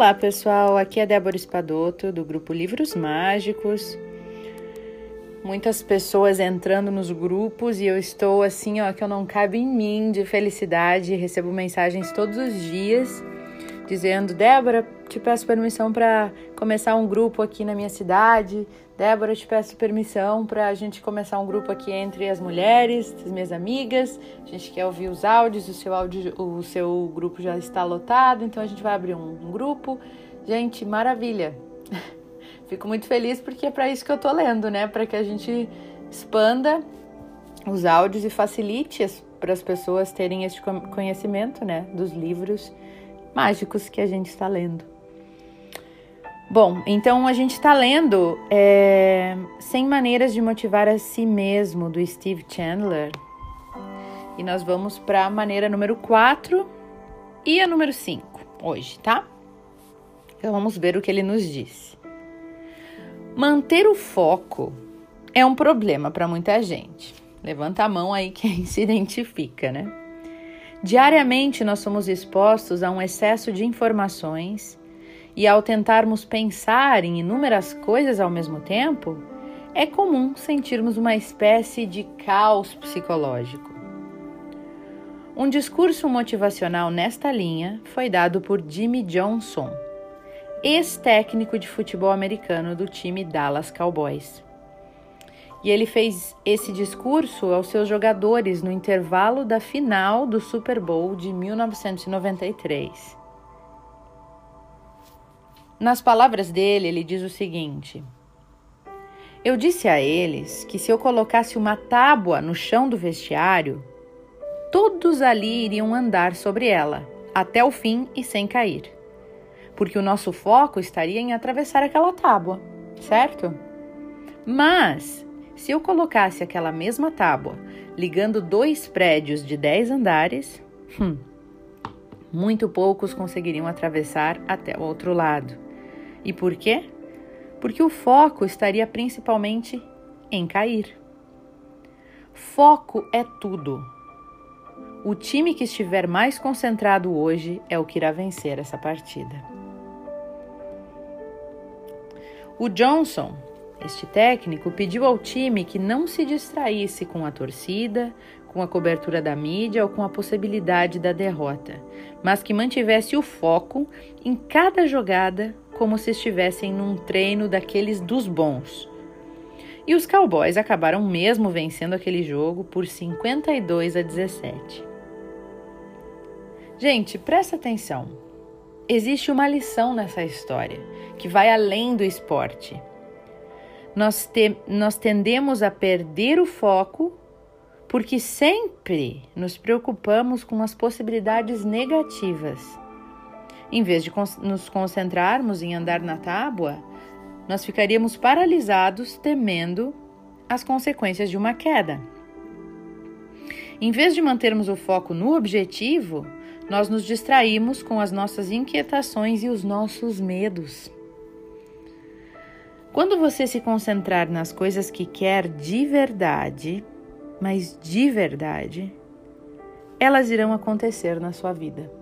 Olá, pessoal. Aqui é Débora Espadoto do grupo Livros Mágicos. Muitas pessoas entrando nos grupos e eu estou assim, ó, que eu não cabe em mim de felicidade. Recebo mensagens todos os dias dizendo: Débora, te peço permissão para começar um grupo aqui na minha cidade. Débora, te peço permissão para a gente começar um grupo aqui entre as mulheres, as minhas amigas. A gente quer ouvir os áudios, o seu áudio, o seu grupo já está lotado, então a gente vai abrir um, um grupo. Gente, maravilha! Fico muito feliz porque é para isso que eu tô lendo, né? Para que a gente expanda os áudios e facilite para as pessoas terem esse conhecimento, né, dos livros mágicos que a gente está lendo. Bom, então a gente está lendo é, 100 Maneiras de Motivar a Si Mesmo, do Steve Chandler. E nós vamos para a maneira número 4 e a número 5 hoje, tá? Então vamos ver o que ele nos diz. Manter o foco é um problema para muita gente. Levanta a mão aí quem se identifica, né? Diariamente nós somos expostos a um excesso de informações e ao tentarmos pensar em inúmeras coisas ao mesmo tempo, é comum sentirmos uma espécie de caos psicológico. Um discurso motivacional nesta linha foi dado por Jimmy Johnson, ex-técnico de futebol americano do time Dallas Cowboys. E ele fez esse discurso aos seus jogadores no intervalo da final do Super Bowl de 1993. Nas palavras dele, ele diz o seguinte: Eu disse a eles que se eu colocasse uma tábua no chão do vestiário, todos ali iriam andar sobre ela, até o fim e sem cair. Porque o nosso foco estaria em atravessar aquela tábua, certo? Mas, se eu colocasse aquela mesma tábua ligando dois prédios de dez andares, hum, muito poucos conseguiriam atravessar até o outro lado. E por quê? Porque o foco estaria principalmente em cair. Foco é tudo. O time que estiver mais concentrado hoje é o que irá vencer essa partida. O Johnson, este técnico, pediu ao time que não se distraísse com a torcida, com a cobertura da mídia ou com a possibilidade da derrota, mas que mantivesse o foco em cada jogada como se estivessem num treino daqueles dos bons. E os Cowboys acabaram mesmo vencendo aquele jogo por 52 a 17. Gente, presta atenção. Existe uma lição nessa história que vai além do esporte. Nós, te, nós tendemos a perder o foco porque sempre nos preocupamos com as possibilidades negativas em vez de nos concentrarmos em andar na tábua, nós ficaríamos paralisados temendo as consequências de uma queda. Em vez de mantermos o foco no objetivo, nós nos distraímos com as nossas inquietações e os nossos medos. Quando você se concentrar nas coisas que quer de verdade, mas de verdade, elas irão acontecer na sua vida.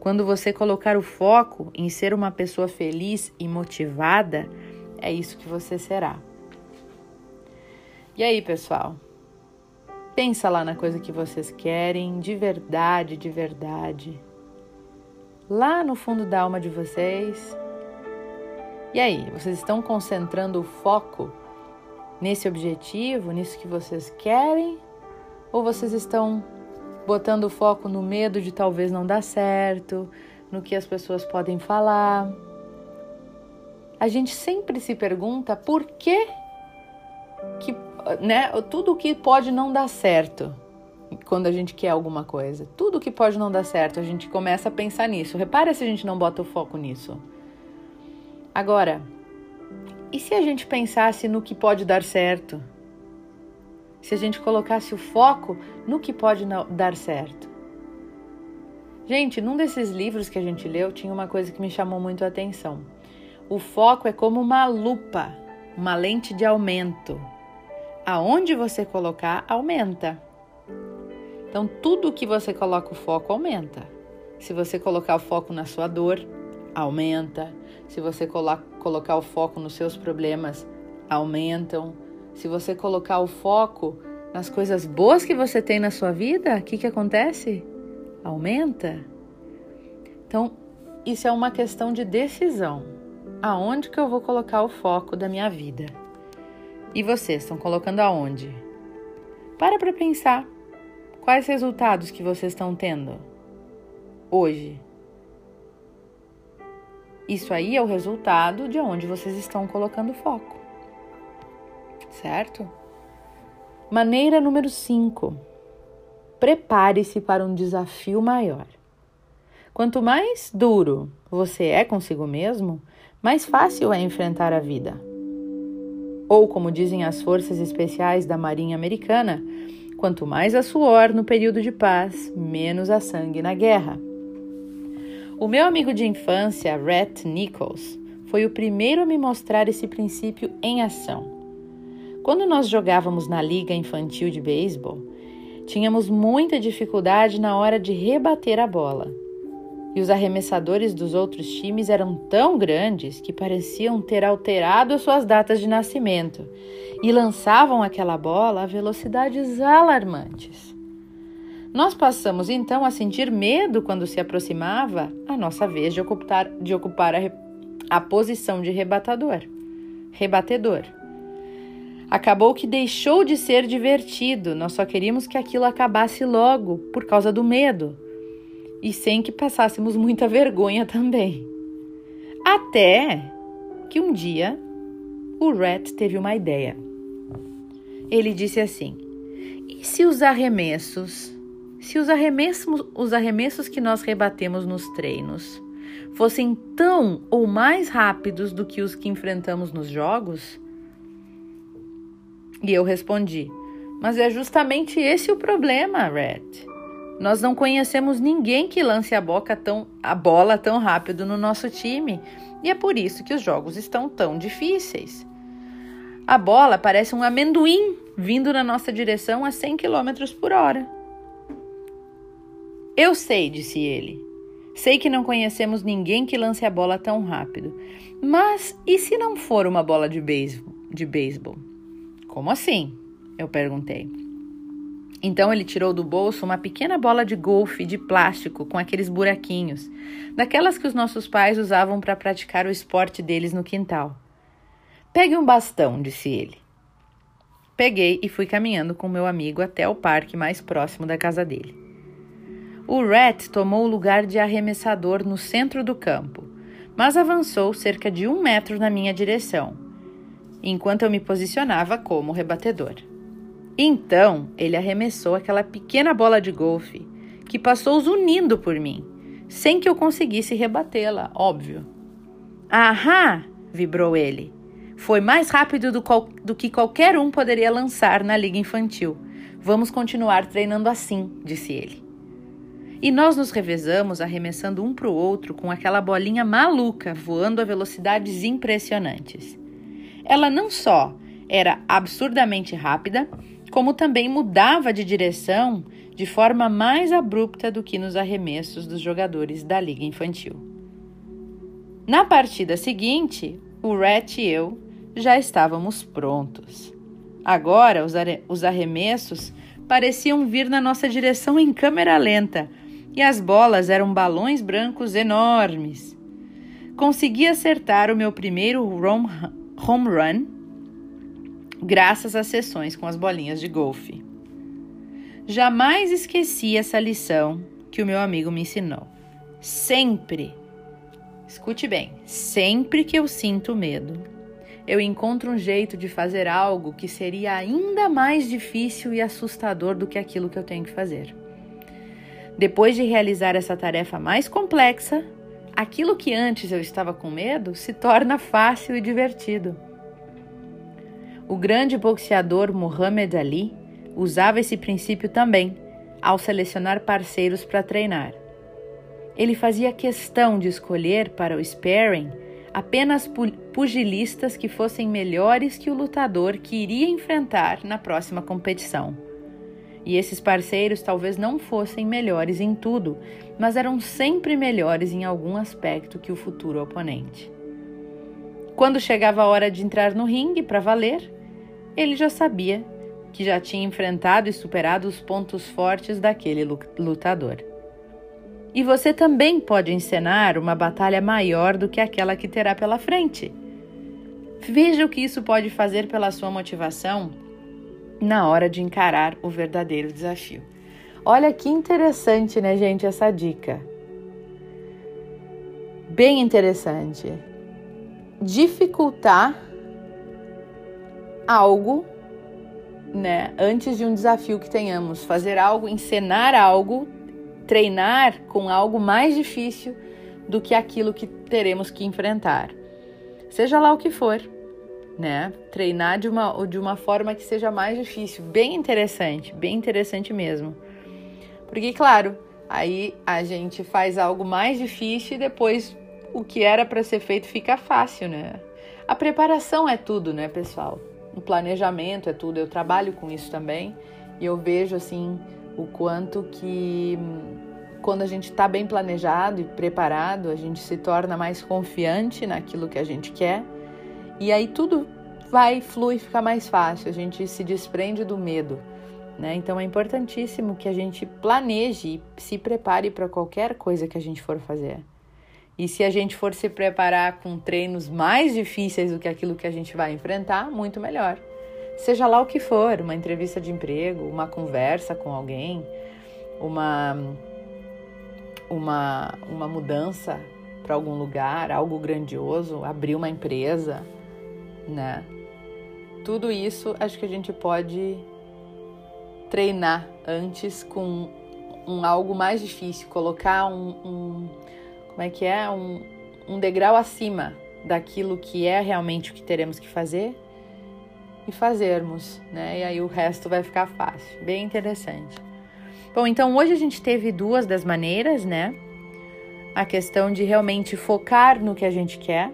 Quando você colocar o foco em ser uma pessoa feliz e motivada, é isso que você será. E aí, pessoal? Pensa lá na coisa que vocês querem, de verdade, de verdade. Lá no fundo da alma de vocês. E aí, vocês estão concentrando o foco nesse objetivo, nisso que vocês querem? Ou vocês estão botando foco no medo de talvez não dar certo, no que as pessoas podem falar. A gente sempre se pergunta por que, que né, tudo que pode não dar certo quando a gente quer alguma coisa. Tudo que pode não dar certo, a gente começa a pensar nisso. Repara se a gente não bota o foco nisso. Agora, e se a gente pensasse no que pode dar certo? Se a gente colocasse o foco no que pode dar certo. Gente, num desses livros que a gente leu, tinha uma coisa que me chamou muito a atenção. O foco é como uma lupa, uma lente de aumento. Aonde você colocar, aumenta. Então, tudo que você coloca o foco aumenta. Se você colocar o foco na sua dor, aumenta. Se você colo colocar o foco nos seus problemas, aumentam. Se você colocar o foco nas coisas boas que você tem na sua vida, o que, que acontece? Aumenta. Então, isso é uma questão de decisão. Aonde que eu vou colocar o foco da minha vida? E vocês estão colocando aonde? Para para pensar. Quais resultados que vocês estão tendo hoje? Isso aí é o resultado de onde vocês estão colocando foco. Certo? Maneira número 5. Prepare-se para um desafio maior. Quanto mais duro você é consigo mesmo, mais fácil é enfrentar a vida. Ou, como dizem as forças especiais da Marinha Americana, quanto mais a suor no período de paz, menos a sangue na guerra. O meu amigo de infância, Rhett Nichols, foi o primeiro a me mostrar esse princípio em ação. Quando nós jogávamos na liga infantil de beisebol, tínhamos muita dificuldade na hora de rebater a bola e os arremessadores dos outros times eram tão grandes que pareciam ter alterado suas datas de nascimento e lançavam aquela bola a velocidades alarmantes. Nós passamos então a sentir medo quando se aproximava a nossa vez de ocupar, de ocupar a, a posição de rebatador, rebatedor. Acabou que deixou de ser divertido, nós só queríamos que aquilo acabasse logo por causa do medo e sem que passássemos muita vergonha também. Até que um dia o Rat teve uma ideia. Ele disse assim: E se os arremessos, se os arremessos, os arremessos que nós rebatemos nos treinos fossem tão ou mais rápidos do que os que enfrentamos nos jogos? E eu respondi: Mas é justamente esse o problema, Rat. Nós não conhecemos ninguém que lance a, tão, a bola tão rápido no nosso time e é por isso que os jogos estão tão difíceis. A bola parece um amendoim vindo na nossa direção a 100 km por hora. Eu sei, disse ele. Sei que não conhecemos ninguém que lance a bola tão rápido. Mas e se não for uma bola de beisebol? De beisebol? Como assim? Eu perguntei. Então ele tirou do bolso uma pequena bola de golfe de plástico com aqueles buraquinhos, daquelas que os nossos pais usavam para praticar o esporte deles no quintal. Pegue um bastão, disse ele. Peguei e fui caminhando com meu amigo até o parque mais próximo da casa dele. O Rat tomou o lugar de arremessador no centro do campo, mas avançou cerca de um metro na minha direção, enquanto eu me posicionava como rebatedor. Então ele arremessou aquela pequena bola de golfe que passou zunindo por mim, sem que eu conseguisse rebatê-la, óbvio. Ahá! vibrou ele. Foi mais rápido do, do, que qualquer um poderia lançar na liga infantil. Vamos continuar treinando assim, disse ele. E nós nos revezamos arremessando um para o outro com aquela bolinha maluca voando a velocidades impressionantes. Ela não só era absurdamente rápida, como também mudava de direção de forma mais abrupta do que nos arremessos dos jogadores da Liga Infantil. Na partida seguinte, o Rat e eu já estávamos prontos. Agora, os arremessos pareciam vir na nossa direção em câmera lenta e as bolas eram balões brancos enormes. Consegui acertar o meu primeiro home run graças às sessões com as bolinhas de golfe. Jamais esqueci essa lição que o meu amigo me ensinou. Sempre, escute bem, sempre que eu sinto medo, eu encontro um jeito de fazer algo que seria ainda mais difícil e assustador do que aquilo que eu tenho que fazer. Depois de realizar essa tarefa mais complexa, aquilo que antes eu estava com medo se torna fácil e divertido. O grande boxeador Muhammad Ali usava esse princípio também ao selecionar parceiros para treinar. Ele fazia questão de escolher para o sparring apenas pugilistas que fossem melhores que o lutador que iria enfrentar na próxima competição. E esses parceiros talvez não fossem melhores em tudo, mas eram sempre melhores em algum aspecto que o futuro oponente. Quando chegava a hora de entrar no ringue para valer, ele já sabia que já tinha enfrentado e superado os pontos fortes daquele lutador. E você também pode encenar uma batalha maior do que aquela que terá pela frente. Veja o que isso pode fazer pela sua motivação na hora de encarar o verdadeiro desafio. Olha que interessante, né, gente, essa dica. Bem interessante. Dificultar algo, né, antes de um desafio que tenhamos, fazer algo, encenar algo, treinar com algo mais difícil do que aquilo que teremos que enfrentar. Seja lá o que for né? Treinar de uma, de uma forma que seja mais difícil. Bem interessante, bem interessante mesmo. Porque, claro, aí a gente faz algo mais difícil e depois o que era para ser feito fica fácil, né? A preparação é tudo, né, pessoal? O planejamento é tudo. Eu trabalho com isso também e eu vejo assim o quanto que quando a gente está bem planejado e preparado, a gente se torna mais confiante naquilo que a gente quer e aí tudo vai, flui, fica mais fácil, a gente se desprende do medo. Né? Então é importantíssimo que a gente planeje e se prepare para qualquer coisa que a gente for fazer. E se a gente for se preparar com treinos mais difíceis do que aquilo que a gente vai enfrentar, muito melhor. Seja lá o que for, uma entrevista de emprego, uma conversa com alguém, uma uma, uma mudança para algum lugar, algo grandioso, abrir uma empresa, né? Tudo isso acho que a gente pode treinar antes com um algo mais difícil, colocar um, um como é que é um, um degrau acima daquilo que é realmente o que teremos que fazer e fazermos, né? E aí o resto vai ficar fácil, bem interessante. Bom, então hoje a gente teve duas das maneiras, né? A questão de realmente focar no que a gente quer,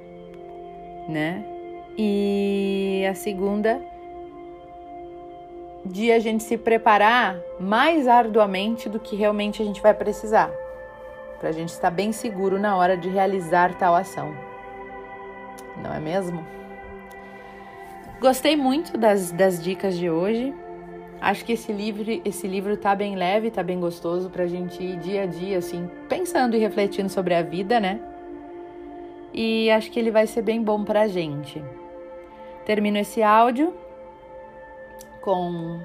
né? E a segunda, de a gente se preparar mais arduamente do que realmente a gente vai precisar, para a gente estar bem seguro na hora de realizar tal ação. Não é mesmo? Gostei muito das, das dicas de hoje. Acho que esse livro, esse livro tá bem leve, tá bem gostoso pra gente ir dia a dia, assim, pensando e refletindo sobre a vida, né? E acho que ele vai ser bem bom pra gente. Termino esse áudio com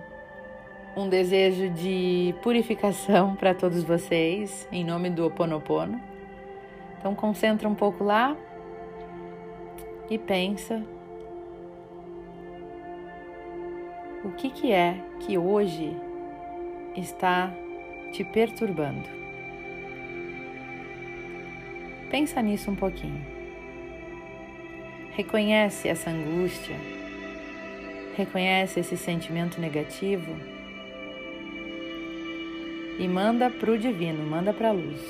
um desejo de purificação para todos vocês, em nome do Ho Oponopono. Então concentra um pouco lá e pensa o que, que é que hoje está te perturbando. Pensa nisso um pouquinho. Reconhece essa angústia, reconhece esse sentimento negativo e manda para o divino, manda para a luz.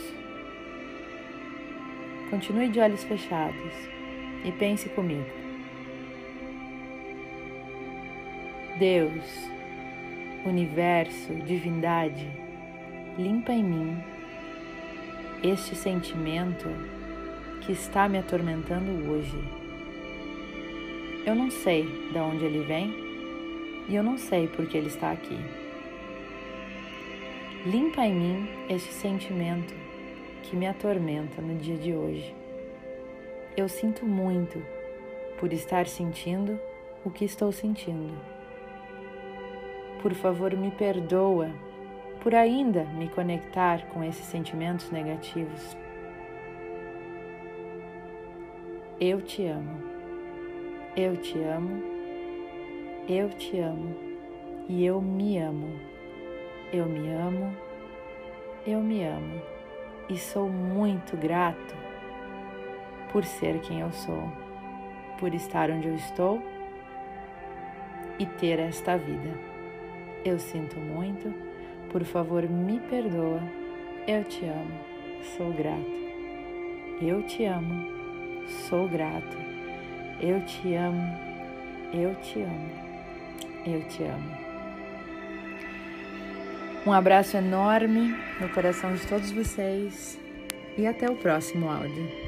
Continue de olhos fechados e pense comigo. Deus, universo, divindade, limpa em mim este sentimento que está me atormentando hoje. Eu não sei de onde ele vem e eu não sei por que ele está aqui. Limpa em mim esse sentimento que me atormenta no dia de hoje. Eu sinto muito por estar sentindo o que estou sentindo. Por favor, me perdoa por ainda me conectar com esses sentimentos negativos. Eu te amo. Eu te amo, eu te amo e eu me amo. Eu me amo, eu me amo e sou muito grato por ser quem eu sou, por estar onde eu estou e ter esta vida. Eu sinto muito, por favor, me perdoa. Eu te amo, sou grato. Eu te amo, sou grato eu te amo, eu te amo, eu te amo. Um abraço enorme no coração de todos vocês e até o próximo áudio.